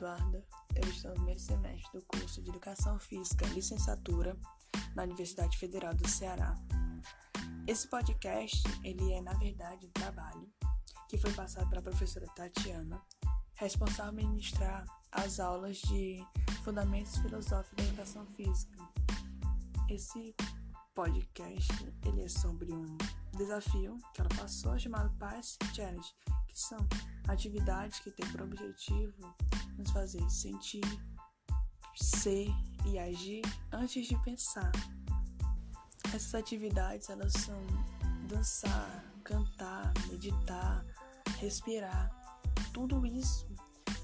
Eduarda, eu estou no primeiro semestre do curso de Educação Física Licenciatura na Universidade Federal do Ceará. Esse podcast, ele é, na verdade, um trabalho que foi passado pela professora Tatiana, responsável por ministrar as aulas de Fundamentos Filosóficos da Educação Física. Esse podcast, ele é sobre um desafio que ela passou chamado Pass Challenge, que são atividades que têm por objetivo nos fazer sentir, ser e agir antes de pensar. Essas atividades elas são dançar, cantar, meditar, respirar, tudo isso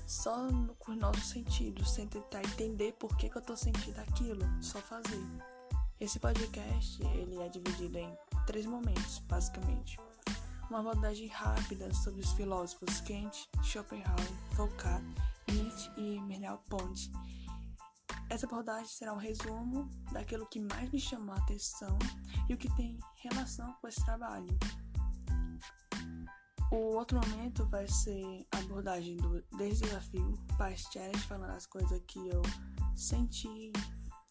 só com os nossos sentidos, sem tentar entender por que, que eu estou sentindo aquilo, só fazer. Esse podcast ele é dividido em três momentos, basicamente uma abordagem rápida sobre os filósofos Kant, Schopenhauer, Foucault, E Merleau-Ponty. Essa abordagem será um resumo daquilo que mais me chamou a atenção e o que tem relação com esse trabalho. O outro momento vai ser a abordagem do desafio, Past Challenge, falando as coisas que eu senti,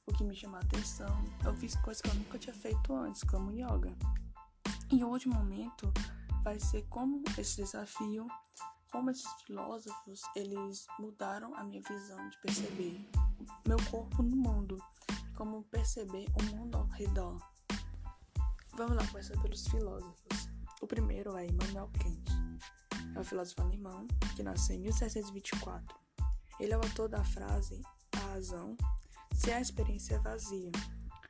o que me chamou a atenção. Eu fiz coisas que eu nunca tinha feito antes, como yoga. E o último momento vai ser como esse desafio, como esses filósofos, eles mudaram a minha visão de perceber meu corpo no mundo, como perceber o mundo ao redor. Vamos lá começar pelos filósofos. O primeiro é Immanuel Kant. É um filósofo alemão que nasceu em 1724. Ele é o autor da frase A razão se a experiência é vazia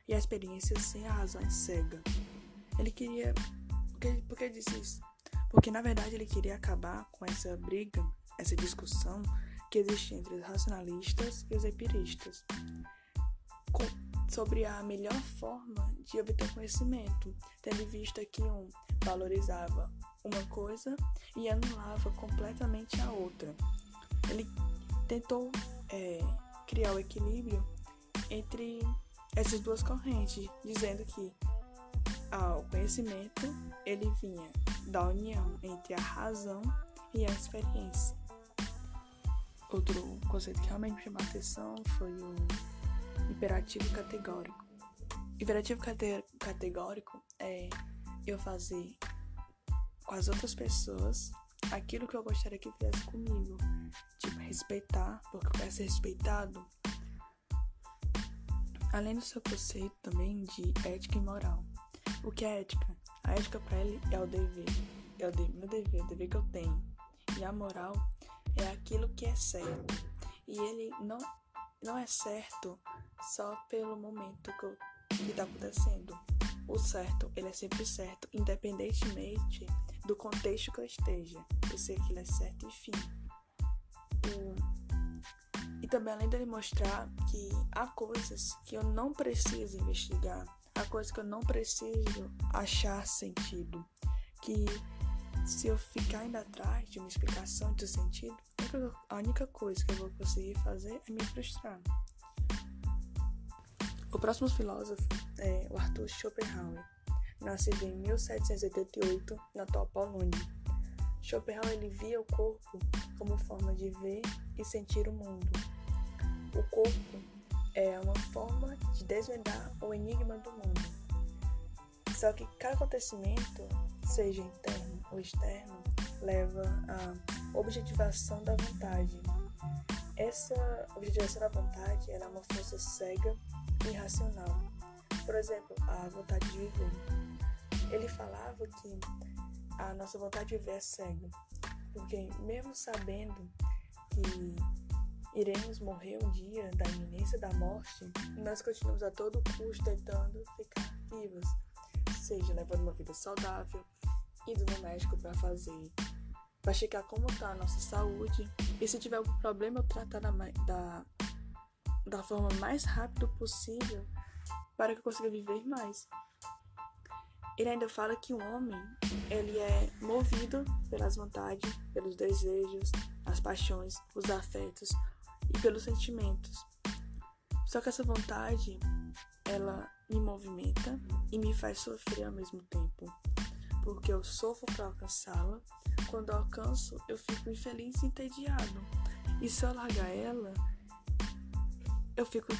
e a experiência sem a razão é cega. Ele queria por que, por que disse isso? Porque na verdade ele queria acabar com essa briga, essa discussão que existe entre os racionalistas e os empiristas com, sobre a melhor forma de obter conhecimento, tendo em vista que um valorizava uma coisa e anulava completamente a outra. Ele tentou é, criar o equilíbrio entre essas duas correntes, dizendo que ao conhecimento, ele vinha da união entre a razão e a experiência. Outro conceito que realmente me chamou a atenção foi o imperativo categórico. Imperativo cate categórico é eu fazer com as outras pessoas aquilo que eu gostaria que fizesse comigo. Tipo, respeitar, porque eu quero ser respeitado. Além do seu conceito também de ética e moral. O que é ética? A ética para ele é o dever, é o de, meu dever, o dever que eu tenho. E a moral é aquilo que é certo. E ele não, não é certo só pelo momento que está acontecendo. O certo, ele é sempre certo, independentemente do contexto que eu esteja. Eu sei que ele é certo, enfim. O... E também além dele mostrar que há coisas que eu não preciso investigar, a coisa que eu não preciso achar sentido. Que se eu ficar indo atrás de uma explicação de sentido, a única coisa que eu vou conseguir fazer é me frustrar. O próximo filósofo é o Arthur Schopenhauer, nascido em 1788 na atual Polônia. Schopenhauer ele via o corpo como forma de ver e sentir o mundo. O corpo é uma forma de desvendar o enigma do mundo. Só que cada acontecimento, seja interno ou externo, leva à objetivação da vontade. Essa objetivação da vontade é uma força cega e irracional. Por exemplo, a vontade de viver. Ele falava que a nossa vontade de viver é cega, porque mesmo sabendo que iremos morrer um dia da iminência da morte, nós continuamos a todo custo tentando ficar vivos, seja levando uma vida saudável, indo no médico para fazer, para checar como está a nossa saúde e se tiver algum problema tratar da, da, da forma mais rápida possível para que eu consiga viver mais. Ele ainda fala que o homem ele é movido pelas vontades, pelos desejos, as paixões, os afetos, e pelos sentimentos. Só que essa vontade, ela me movimenta e me faz sofrer ao mesmo tempo, porque eu sofro para alcançá-la. Quando alcanço, eu fico infeliz e entediado. E se eu largar ela, eu fico.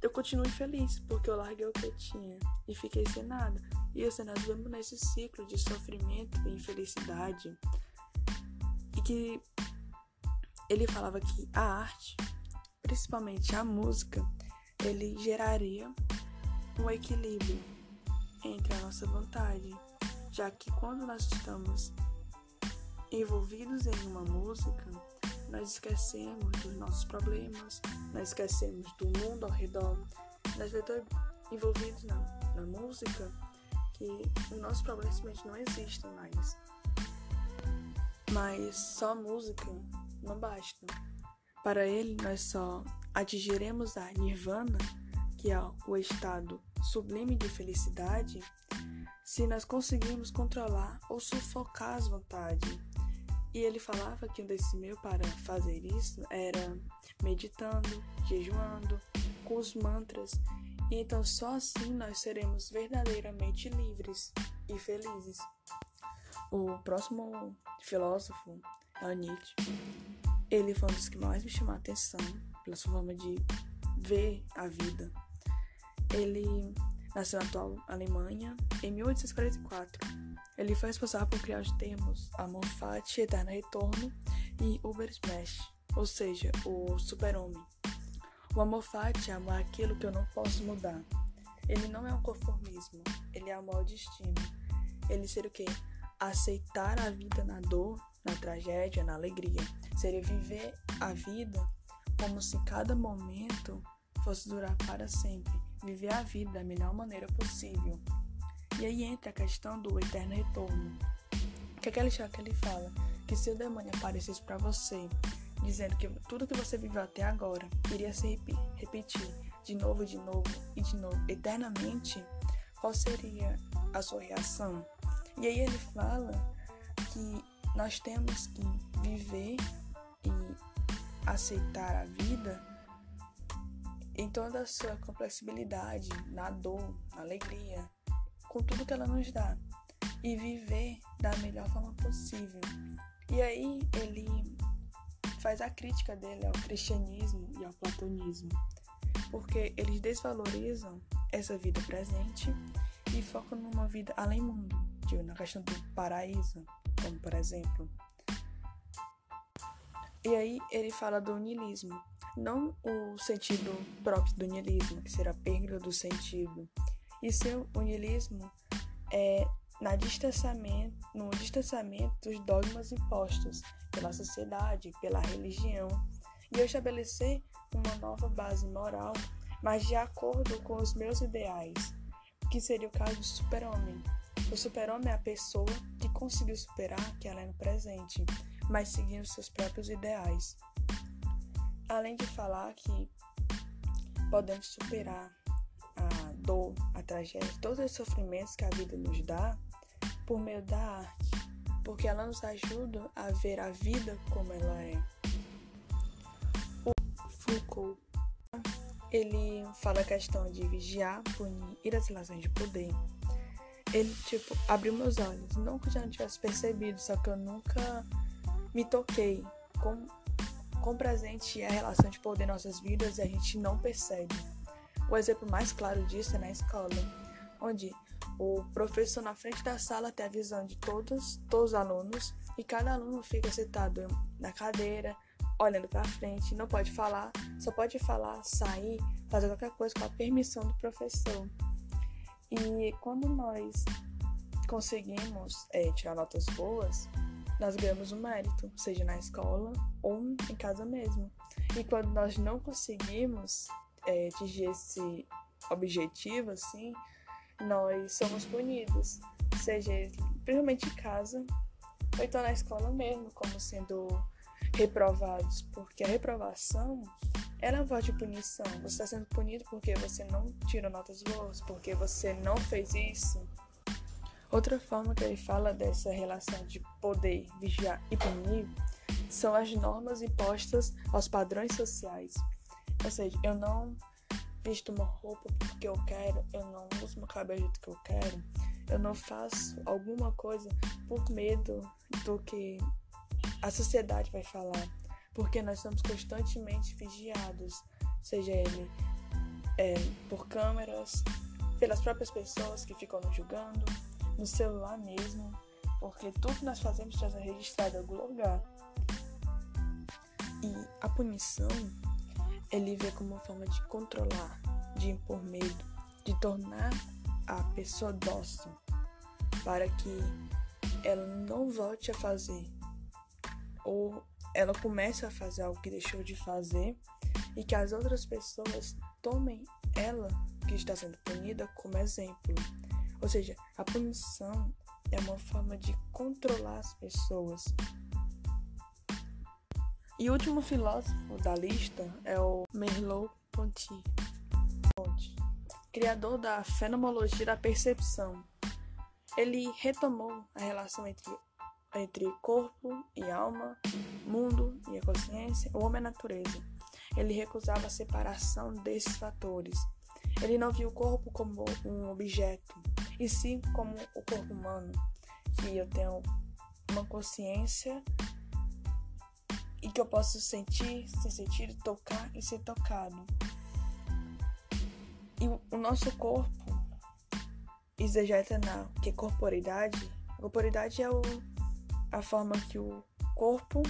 Eu continuo infeliz, porque eu larguei o que eu tinha e fiquei sem nada. E assim, nós vamos nesse ciclo de sofrimento e infelicidade. E que ele falava que a arte, principalmente a música, ele geraria um equilíbrio entre a nossa vontade, já que quando nós estamos envolvidos em uma música, nós esquecemos dos nossos problemas, nós esquecemos do mundo ao redor, nós estamos envolvidos na, na música que os nossos problemas simplesmente não existem mais. Mas só música não basta. Para ele, nós só atingiremos a nirvana, que é o estado sublime de felicidade, se nós conseguirmos controlar ou sufocar as vontades. E ele falava que um desses meios para fazer isso era meditando, jejuando, com os mantras. E então só assim nós seremos verdadeiramente livres e felizes. O próximo filósofo é o Nietzsche. Ele foi um dos que mais me chamou a atenção pela sua forma de ver a vida. Ele nasceu na atual Alemanha em 1844. Ele foi responsável por criar os termos Amor Fati, Eterno Retorno e Ubersmash, ou seja, o super-homem. O amor fati é amar aquilo que eu não posso mudar. Ele não é um conformismo, ele é amor ao destino. Ele seria o quê? Aceitar a vida na dor, na tragédia, na alegria. Seria viver a vida como se cada momento fosse durar para sempre viver a vida da melhor maneira possível. E aí entra a questão do eterno retorno. Que é aquele chá que ele fala que se o demônio aparecesse para você, dizendo que tudo que você viveu até agora iria se repetir de novo, de novo e de novo, eternamente, qual seria a sua reação? E aí ele fala que nós temos que viver e aceitar a vida em toda a sua complexibilidade, na dor, na alegria, com tudo que ela nos dá e viver da melhor forma possível. E aí ele faz a crítica dele ao cristianismo e ao platonismo, porque eles desvalorizam essa vida presente e focam numa vida além mundo, tipo, na questão do paraíso, como por exemplo. E aí ele fala do niilismo, não o sentido próprio do niilismo, que será a perda do sentido, e seu niilismo é na distanciamento, no distanciamento dos dogmas impostos pela sociedade, pela religião, e eu estabelecer uma nova base moral, mas de acordo com os meus ideais, que seria o caso do super-homem. O super-homem é a pessoa que conseguiu superar que ela é no presente, mas seguindo seus próprios ideais além de falar que podemos superar a dor, a tragédia, todos os sofrimentos que a vida nos dá por meio da arte, porque ela nos ajuda a ver a vida como ela é. O Foucault, ele fala a questão de vigiar, punir e das relações de poder. Ele, tipo, abriu meus olhos. Não que eu já não tivesse percebido, só que eu nunca me toquei com Quão presente é a relação de poder em nossas vidas e a gente não percebe. O exemplo mais claro disso é na escola, onde o professor na frente da sala tem a visão de todos, todos os alunos e cada aluno fica sentado na cadeira, olhando para frente, não pode falar, só pode falar, sair, fazer qualquer coisa com a permissão do professor. E quando nós conseguimos é, tirar notas boas, nós ganhamos um mérito, seja na escola ou em casa mesmo. E quando nós não conseguimos é, atingir esse objetivo, assim, nós somos punidos, seja principalmente em casa ou então na escola mesmo, como sendo reprovados, porque a reprovação ela é voz de punição. Você está sendo punido porque você não tirou notas boas, porque você não fez isso, Outra forma que ele fala dessa relação de poder, vigiar e punir são as normas impostas aos padrões sociais. Ou seja, eu não visto uma roupa porque eu quero, eu não uso meu cabelo do jeito que eu quero, eu não faço alguma coisa por medo do que a sociedade vai falar, porque nós somos constantemente vigiados, seja ele é, por câmeras, pelas próprias pessoas que ficam nos julgando, no celular mesmo, porque tudo que nós fazemos está registrado em algum lugar. E a punição ele vê como uma forma de controlar, de impor medo, de tornar a pessoa dócil para que ela não volte a fazer ou ela comece a fazer algo que deixou de fazer e que as outras pessoas tomem ela que está sendo punida como exemplo. Ou seja, a punição é uma forma de controlar as pessoas. E o último filósofo da lista é o Merleau-Ponty, criador da fenomenologia da percepção. Ele retomou a relação entre, entre corpo e alma, mundo e a consciência, o homem a natureza. Ele recusava a separação desses fatores. Ele não viu o corpo como um objeto, e sim como o corpo humano, que eu tenho uma consciência e que eu posso sentir, se sentir, tocar e ser tocado. E o nosso corpo na que é corporidade. A corporidade é o, a forma que o corpo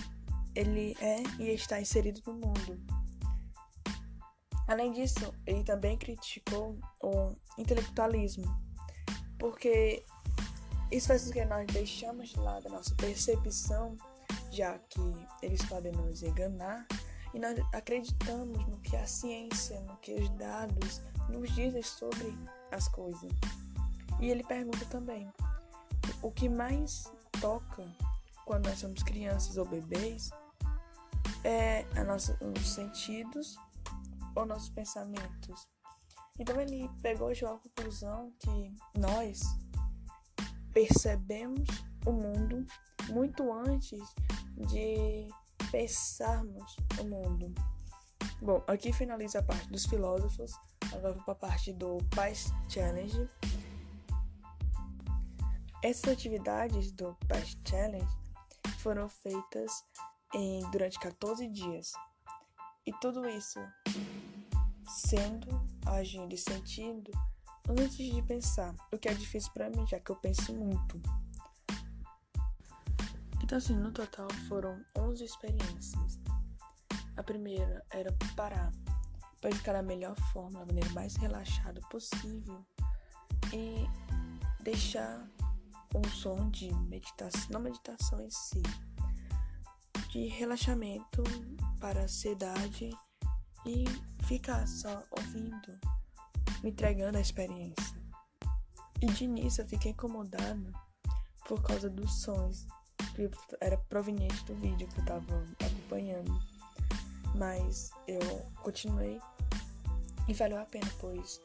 ele é e está inserido no mundo. Além disso, ele também criticou o intelectualismo, porque isso faz com que nós deixamos de lado a nossa percepção, já que eles podem nos enganar, e nós acreditamos no que a ciência, no que os dados nos dizem sobre as coisas. E ele pergunta também: o que mais toca quando nós somos crianças ou bebês é a nossa, os sentidos ou nossos pensamentos. Então ele pegou e chegou conclusão que nós percebemos o mundo muito antes de pensarmos o mundo. Bom, aqui finaliza a parte dos filósofos. Agora vou para a parte do Paz Challenge. Essas atividades do Paz Challenge foram feitas em, durante 14 dias. E tudo isso sendo, agindo e sentindo antes de pensar, o que é difícil para mim, já que eu penso muito. Então, assim, no total foram 11 experiências. A primeira era parar para ficar da melhor forma, da maneira mais relaxada possível e deixar um som de meditação, não meditação em si, de relaxamento para ansiedade e ficar só ouvindo, me entregando a experiência. E de início eu fiquei incomodada por causa dos sons que era proveniente do vídeo que eu estava acompanhando. Mas eu continuei e valeu a pena, pois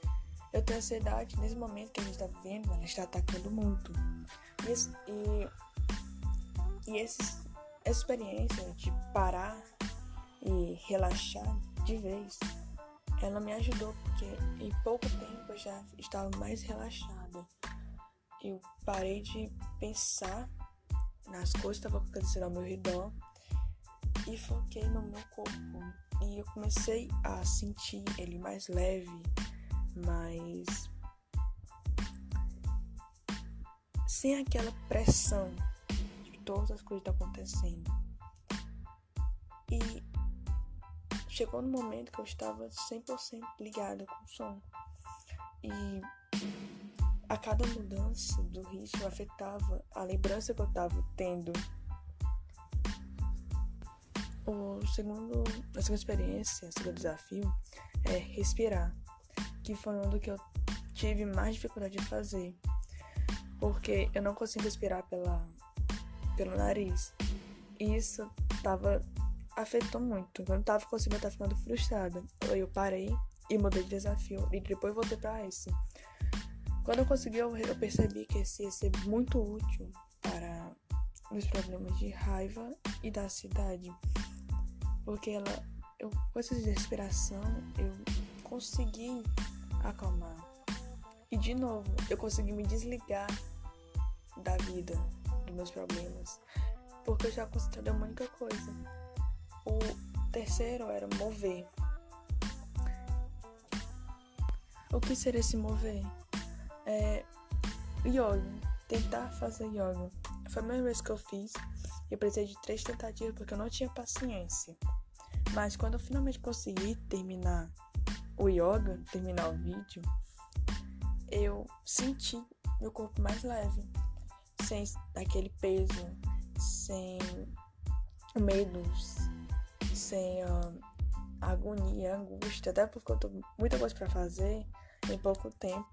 eu tenho ansiedade nesse momento que a gente está vivendo, ela está atacando muito. E, e, e essa experiência de parar e relaxar de vez, ela me ajudou porque em pouco tempo eu já estava mais relaxada. Eu parei de pensar nas coisas que estavam acontecendo ao meu redor e foquei no meu corpo. E eu comecei a sentir ele mais leve, mais sem aquela pressão de todas as coisas acontecendo. E chegou no momento que eu estava 100% ligada com o som. E a cada mudança do ritmo afetava a lembrança que eu estava tendo. O segundo, a segunda experiência, o segundo desafio é respirar, que foi um do que eu tive mais dificuldade de fazer, porque eu não consigo respirar pela, pelo nariz. E isso estava afetou muito. Eu tava conseguindo, eu tava ficando frustrada. Aí eu parei e mudei de desafio. E depois voltei pra esse. Quando eu consegui, eu, eu percebi que esse ia ser muito útil para os problemas de raiva e da cidade. Porque ela, eu, com essa respiração, eu consegui acalmar. E de novo, eu consegui me desligar da vida, dos meus problemas. Porque eu já concentrei uma única coisa O terceiro era mover. O que seria se mover? É, yoga. Tentar fazer yoga. Foi a primeira vez que eu fiz. Eu precisei de três tentativas porque eu não tinha paciência. Mas quando eu finalmente consegui terminar o yoga, terminar o vídeo, eu senti meu corpo mais leve, sem aquele peso, sem medo, sem uh, agonia, angústia, até porque eu tô muita coisa para fazer em pouco tempo.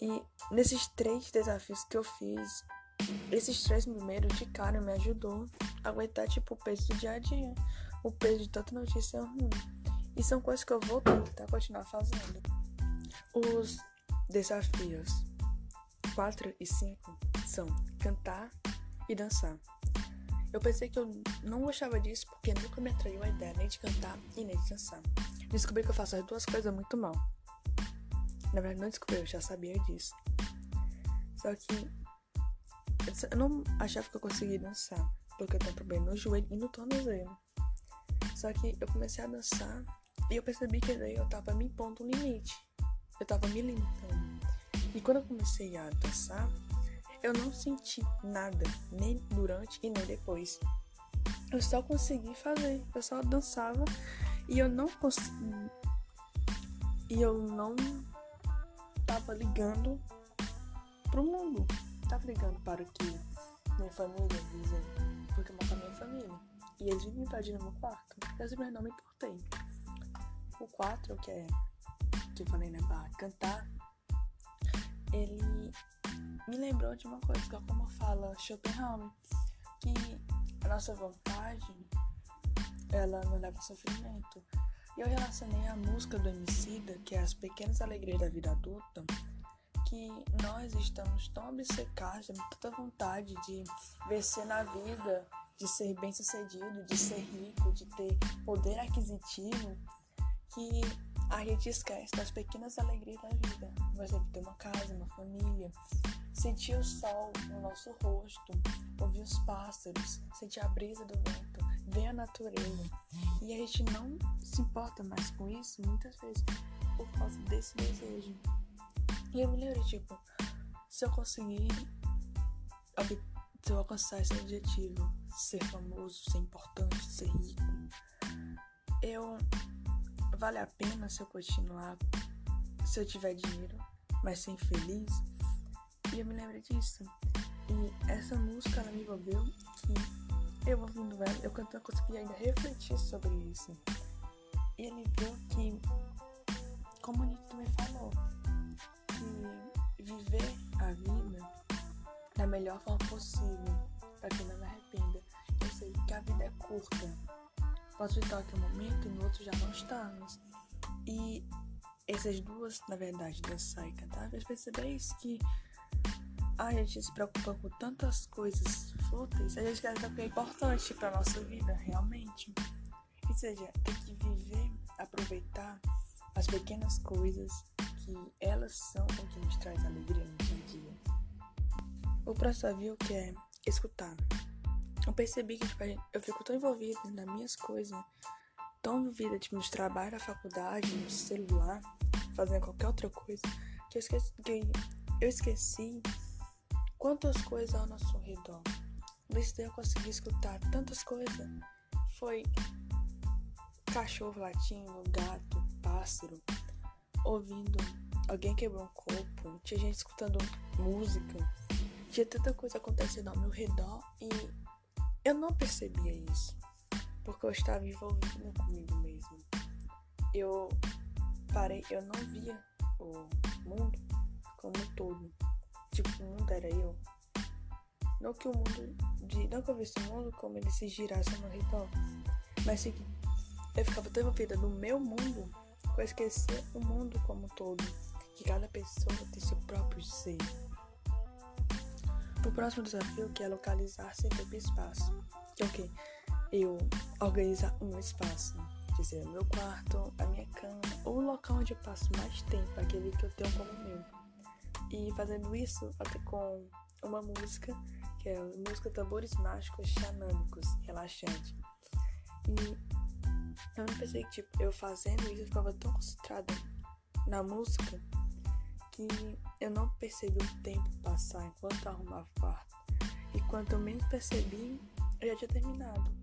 E nesses três desafios que eu fiz, esses três primeiros de cara me ajudou a aguentar tipo o peso do dia a dia, o peso de tanta notícia ruim. E são coisas que eu vou tentar continuar fazendo. Os desafios 4 e 5 são cantar e dançar. Eu pensei que eu não gostava disso porque nunca me atraiu a ideia nem de cantar e nem de dançar. Descobri que eu faço as duas coisas muito mal. Na verdade, não descobri, eu já sabia disso. Só que eu não achava que eu conseguia dançar, porque eu tenho problema no joelho e no tornozelo. Só que eu comecei a dançar e eu percebi que daí eu tava me impondo um limite. Eu tava me limitando. E quando eu comecei a dançar, eu não senti nada, nem durante e nem depois. Eu só consegui fazer, eu só dançava e eu não consegui. E eu não tava ligando pro mundo. Tava ligando para o que minha família dizia, porque eu moro com a minha família. E eles vivem invadindo meu quarto. Eu simplesmente não me importei. O 4, que é que eu falei, né, pra cantar, ele me lembrou de uma coisa, que é como fala Schopenhauer, que a nossa vontade, ela não leva sofrimento. E eu relacionei a música do Emicida, que é As Pequenas Alegrias da Vida Adulta, que nós estamos tão obcecados, temos tanta vontade de vencer na vida, de ser bem sucedido, de ser rico, de ter poder aquisitivo, que a gente esquece das pequenas alegrias da vida. Por exemplo, ter uma casa, uma família, sentir o sol no nosso rosto, ouvir os pássaros, sentir a brisa do vento, ver a natureza. E a gente não se importa mais com isso muitas vezes por causa desse desejo. E eu me lembro, tipo, se eu conseguir se eu alcançar esse objetivo, ser famoso, ser importante, ser rico, eu vale a pena se eu continuar, se eu tiver dinheiro, mas ser infeliz? E eu me lembro disso. E essa música ela me envolveu que eu ouvindo ela, eu cantando consegui ainda refletir sobre isso. E ele viu que, como o Nietzsche também falou, que viver a vida da melhor forma possível, para que não me arrependa. Eu sei que a vida é curta Posso estar aqui um momento e no outro já não estamos. E essas duas, na verdade, dançar e cantar, perceber isso que a gente se preocupa com tantas coisas fúteis, a gente quer o que é importante para nossa vida, realmente. Ou seja, tem que viver, aproveitar as pequenas coisas que elas são o que nos traz alegria no dia a dia. O próximo viu que é escutar eu percebi que tipo, eu fico tão envolvida nas minhas coisas, tão envolvida tipo, nos trabalhos da faculdade, no celular, fazendo qualquer outra coisa, que eu esqueci, que eu esqueci quantas coisas ao nosso redor. Nesse dia eu consegui escutar tantas coisas. Foi cachorro latindo, gato, pássaro, ouvindo alguém quebrou um copo, tinha gente escutando música, tinha tanta coisa acontecendo ao meu redor e eu não percebia isso, porque eu estava envolvida comigo mesmo. Eu parei, eu não via o mundo como um todo. Tipo, o mundo era eu. Não que o mundo, de, não que eu visse o mundo como ele se girasse meu redor, mas que eu ficava tão envolvida no meu mundo que eu esquecia o mundo como um todo. Que cada pessoa tem seu próprio ser. O próximo desafio que é e espaço. Que é o quê? Eu organizar um espaço, dizer meu quarto, a minha cama, ou o local onde eu passo mais tempo, aquele que eu tenho como meu. E fazendo isso até com uma música, que é a música Tambores Mágicos Xamânicos, relaxante. E eu não pensei que, tipo, eu fazendo isso, eu ficava tão concentrada na música que eu não percebi o tempo passar enquanto arrumava o quarto. E quanto menos percebi, eu já tinha terminado.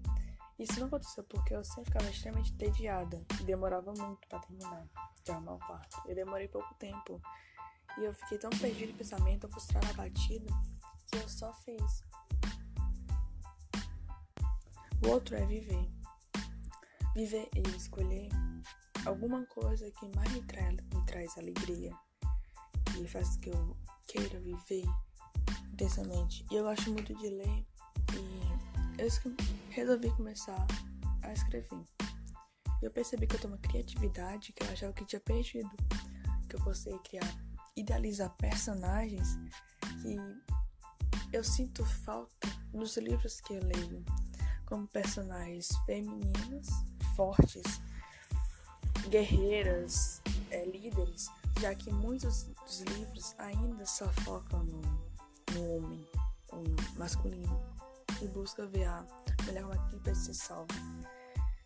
Isso não aconteceu porque eu sempre ficava extremamente entediada e demorava muito para terminar de arrumar o quarto. Eu demorei pouco tempo e eu fiquei tão perdida de pensamento, frustrada, batida, que eu só fiz. O outro é viver. Viver e escolher alguma coisa que mais me, tra me traz alegria, que faz que eu queira viver intensamente. E eu gosto muito de ler e eu resolvi começar a escrever. Eu percebi que eu tenho uma criatividade que eu achava que tinha perdido, que eu consegui criar, idealizar personagens que eu sinto falta nos livros que eu leio, como personagens femininas, fortes, guerreiras, é, líderes, já que muitos dos livros ainda só focam no, no homem, um masculino, e busca ver a melhor maneira para se salva.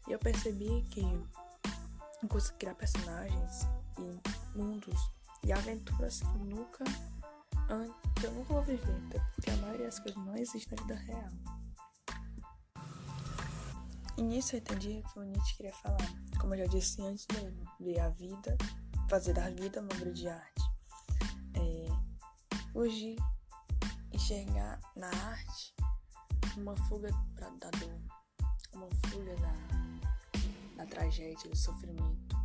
E eu percebi que eu consigo criar personagens e mundos e aventuras que nunca que eu nunca vou viver, porque a maioria das coisas não existe na vida real. E nisso eu entendi que o Nietzsche queria falar, como eu já disse antes mesmo, ver a vida, fazer da vida uma obra de arte. É, enxergar na arte uma fuga pra, da dor, uma fuga da, da tragédia, do sofrimento.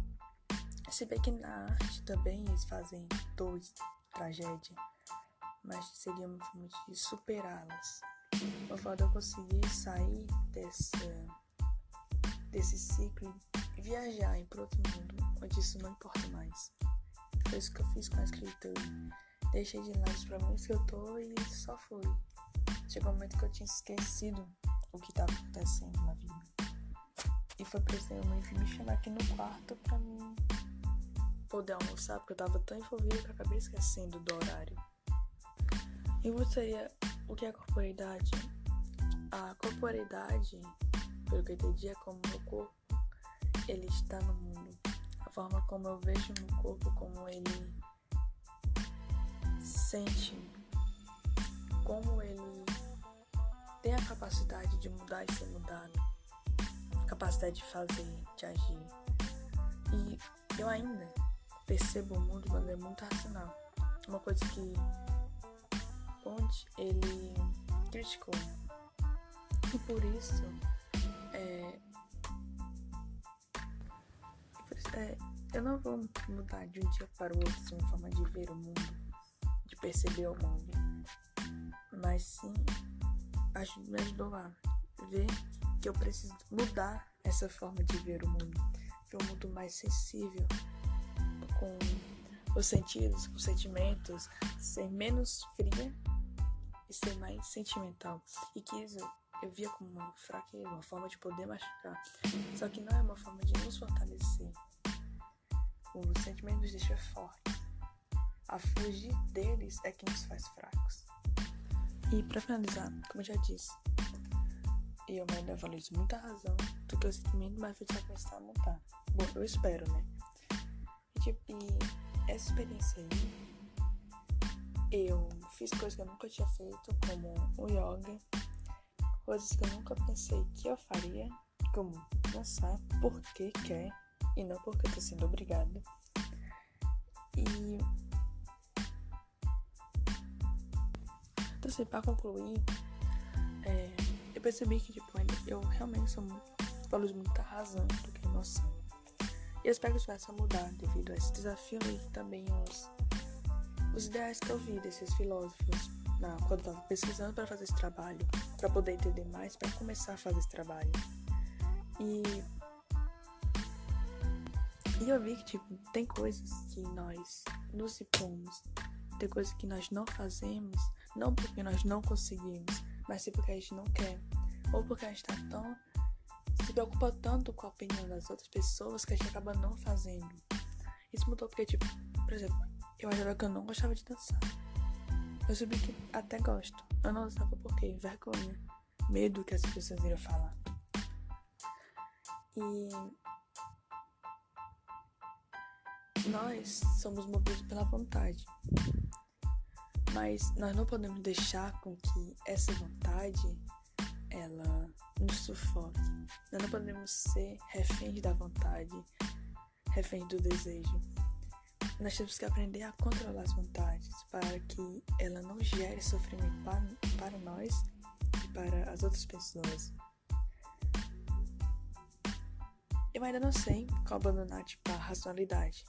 Se bem que na arte também eles fazem dor, tragédia, mas seria uma forma de superá-las. Uma forma de eu conseguir sair dessa, desse ciclo e viajar para outro mundo, onde isso não importa mais. Foi isso que eu fiz com a escritura. Deixei de lado os problemas que eu tô e só fui. Chegou um momento que eu tinha esquecido o que estava acontecendo na vida. E foi que minha mãe me chamar aqui no quarto pra mim poder almoçar, porque eu tava tão envolvida que eu acabei esquecendo do horário. E você, o que é corporeidade? A corporeidade, pelo que eu entendi, é como meu corpo ele está no mundo. A forma como eu vejo meu corpo, como ele sente, como ele tem a capacidade de mudar e ser mudado, capacidade de fazer, de agir. E eu ainda percebo o mundo de maneira muito racional. Uma coisa que Ponte ele criticou. E por isso, é, eu não vou mudar de um dia para o outro assim, uma forma de ver o mundo, de perceber o mundo, mas sim me ajudou a ver que eu preciso mudar essa forma de ver o mundo, ver um mundo mais sensível, com os sentidos, com os sentimentos, ser menos fria e ser mais sentimental. E que isso eu via como uma fraqueza, uma forma de poder machucar. Só que não é uma forma de nos fortalecer. Os sentimentos nos deixam fortes. A fugir deles é que nos faz fracos. E para finalizar, como eu já disse, eu ainda isso muita razão do que o sentimento mais vai começar a montar. Bom, eu espero, né? E, tipo, e essa experiência aí eu fiz coisas que eu nunca tinha feito, como o yoga, coisas que eu nunca pensei que eu faria, como dançar porque quer e não porque tô sendo obrigada. E então, assim, pra concluir, é, eu percebi que tipo, eu realmente sou muito, valorizo muita razão do que emoção. E eu espero que isso possa mudar devido a esse desafio e também os os ideais que eu vi desses filósofos na, quando eu pesquisando para fazer esse trabalho, para poder entender mais, para começar a fazer esse trabalho. E, e eu vi que tipo, tem coisas que nós nos impomos, tem coisas que nós não fazemos, não porque nós não conseguimos, mas sim porque a gente não quer, ou porque a gente está tão se preocupa tanto com a opinião das outras pessoas que a gente acaba não fazendo. Isso mudou porque, tipo, por exemplo, eu achava que eu não gostava de dançar. Eu soube que até gosto. Eu não dançava porque vergonha, medo que as pessoas iriam falar. E nós somos movidos pela vontade. Mas nós não podemos deixar com que essa vontade ela nos sufoque. Nós não podemos ser reféns da vontade, reféns do desejo. Nós temos que aprender a controlar as vontades para que ela não gere sofrimento para, para nós e para as outras pessoas. Eu ainda não sei como abandonar tipo, a racionalidade,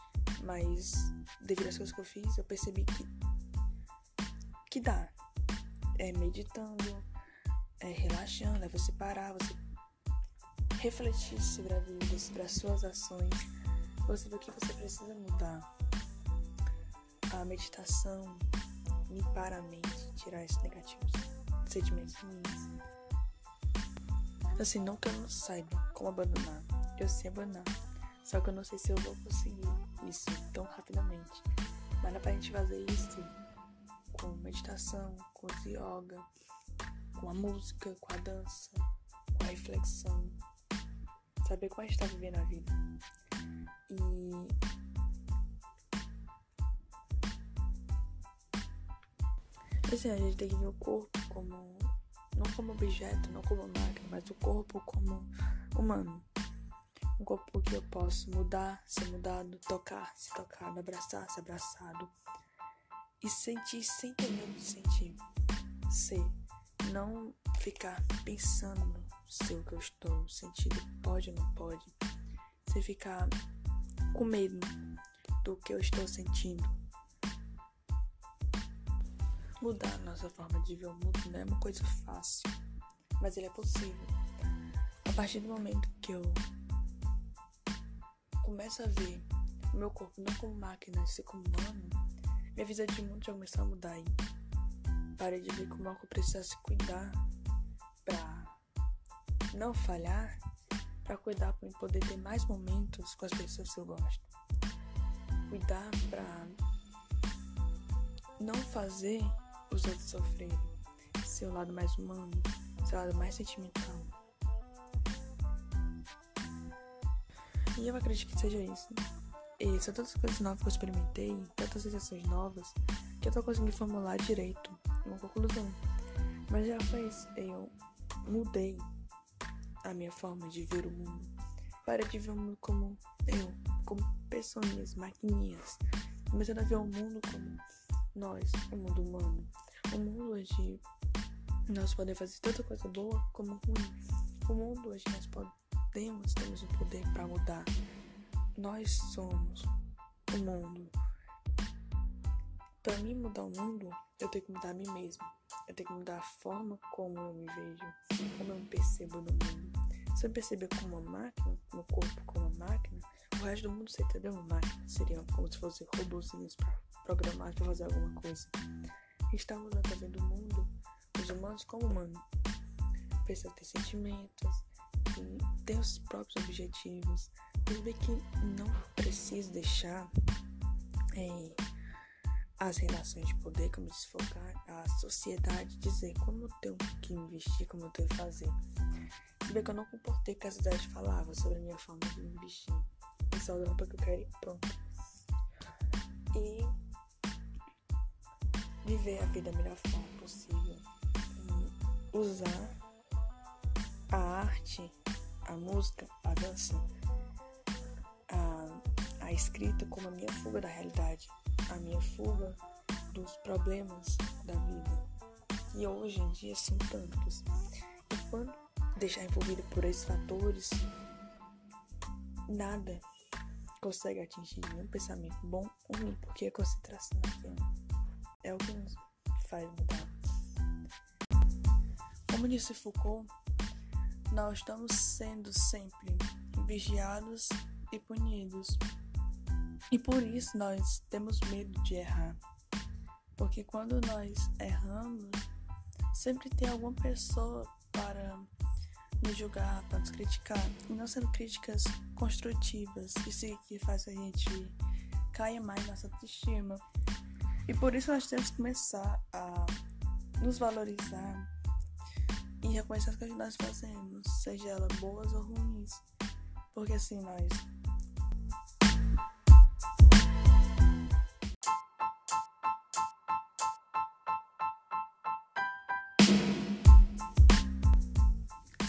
mas devido às coisas que eu fiz, eu percebi que, que dá. É meditando, é relaxando, é você parar, você refletir sobre a vida, sobre as suas ações, você ver o que você precisa mudar. A meditação limpar a mente, tirar esses negativos sentimentos ruins. Assim, não que eu não saiba como abandonar, eu sei abandonar, só que eu não sei se eu vou conseguir isso tão rapidamente. Mas dá pra gente fazer isso com meditação, com yoga, com a música, com a dança, com a reflexão. Saber como a gente tá vivendo a vida. E. Assim, a gente tem que ver o corpo como. Não como objeto, não como máquina, mas o corpo como humano. Um corpo que eu posso mudar, ser mudado, tocar, se tocado, abraçar, ser abraçado. E sentir sem ter medo de sentir. Ser não ficar pensando se o que eu estou sentindo pode ou não pode, sem ficar com medo do que eu estou sentindo. Mudar a nossa forma de ver o mundo não é uma coisa fácil, mas ele é possível. A partir do momento que eu começo a ver o meu corpo não como máquina, mas como humano, minha visão de mundo já começou a mudar aí. Parei de ver como eu preciso se cuidar pra não falhar, pra cuidar pra poder ter mais momentos com as pessoas que eu gosto. Cuidar pra não fazer os outros sofrerem. Seu lado mais humano, seu lado mais sentimental. E eu acredito que seja isso. E são tantas coisas novas que eu experimentei, tantas sensações novas, que eu tô conseguindo formular direito uma conclusão. Mas já faz, eu mudei a minha forma de ver o mundo. Para de ver o mundo como eu, como pessoas, maquininhas. Começando a ver o mundo como nós, o mundo humano. Um mundo onde nós podemos fazer tanta coisa boa como ruim. O mundo onde nós podemos, temos o poder para mudar. Nós somos o mundo. Para mim mudar o mundo, eu tenho que mudar a mim mesmo. Eu tenho que mudar a forma como eu me vejo, como eu me percebo no mundo. Se eu perceber como uma máquina, meu corpo como uma máquina, o resto do mundo seria uma máquina. Seriam como se fossem robôzinhos programados para fazer alguma coisa. Estamos vendo o mundo, os humanos como humanos. Precisa ter sentimentos, ter os próprios objetivos. Perceber que não preciso deixar. É, as relações de poder, como desfocar a sociedade, dizer como eu tenho que investir, como eu tenho que fazer. Ver que eu não comportei que a sociedade falava sobre a minha forma de investir. É só roupa que eu quero e pronto. E viver a vida da melhor forma possível. E usar a arte, a música, a dança, a, a escrita como a minha fuga da realidade a minha fuga dos problemas da vida. E hoje em dia são tantos. E quando deixar envolvido por esses fatores, nada consegue atingir nenhum pensamento bom ou ruim, porque a concentração naquilo é o que nos faz mudar. Como disse Foucault, nós estamos sendo sempre vigiados e punidos e por isso nós temos medo de errar. Porque quando nós erramos, sempre tem alguma pessoa para nos julgar, para nos criticar. E não sendo críticas construtivas. Isso que faz a gente cair mais nossa autoestima. E por isso nós temos que começar a nos valorizar e reconhecer as coisas que nós fazemos, seja elas boas ou ruins. Porque assim nós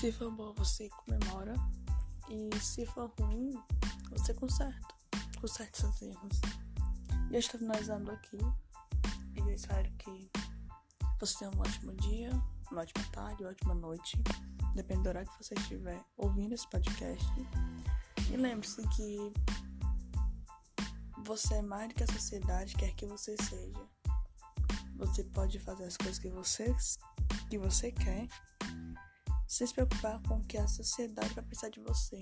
Se for bom, você comemora. E se for ruim, você conserta. Conserte seus erros. E eu estou finalizando aqui. E eu espero que você tenha um ótimo dia, uma ótima tarde, uma ótima noite. Depende do horário que você estiver ouvindo esse podcast. E lembre-se que você é mais do que a sociedade quer que você seja. Você pode fazer as coisas que você, que você quer sem se preocupar com o que a sociedade vai pensar de você.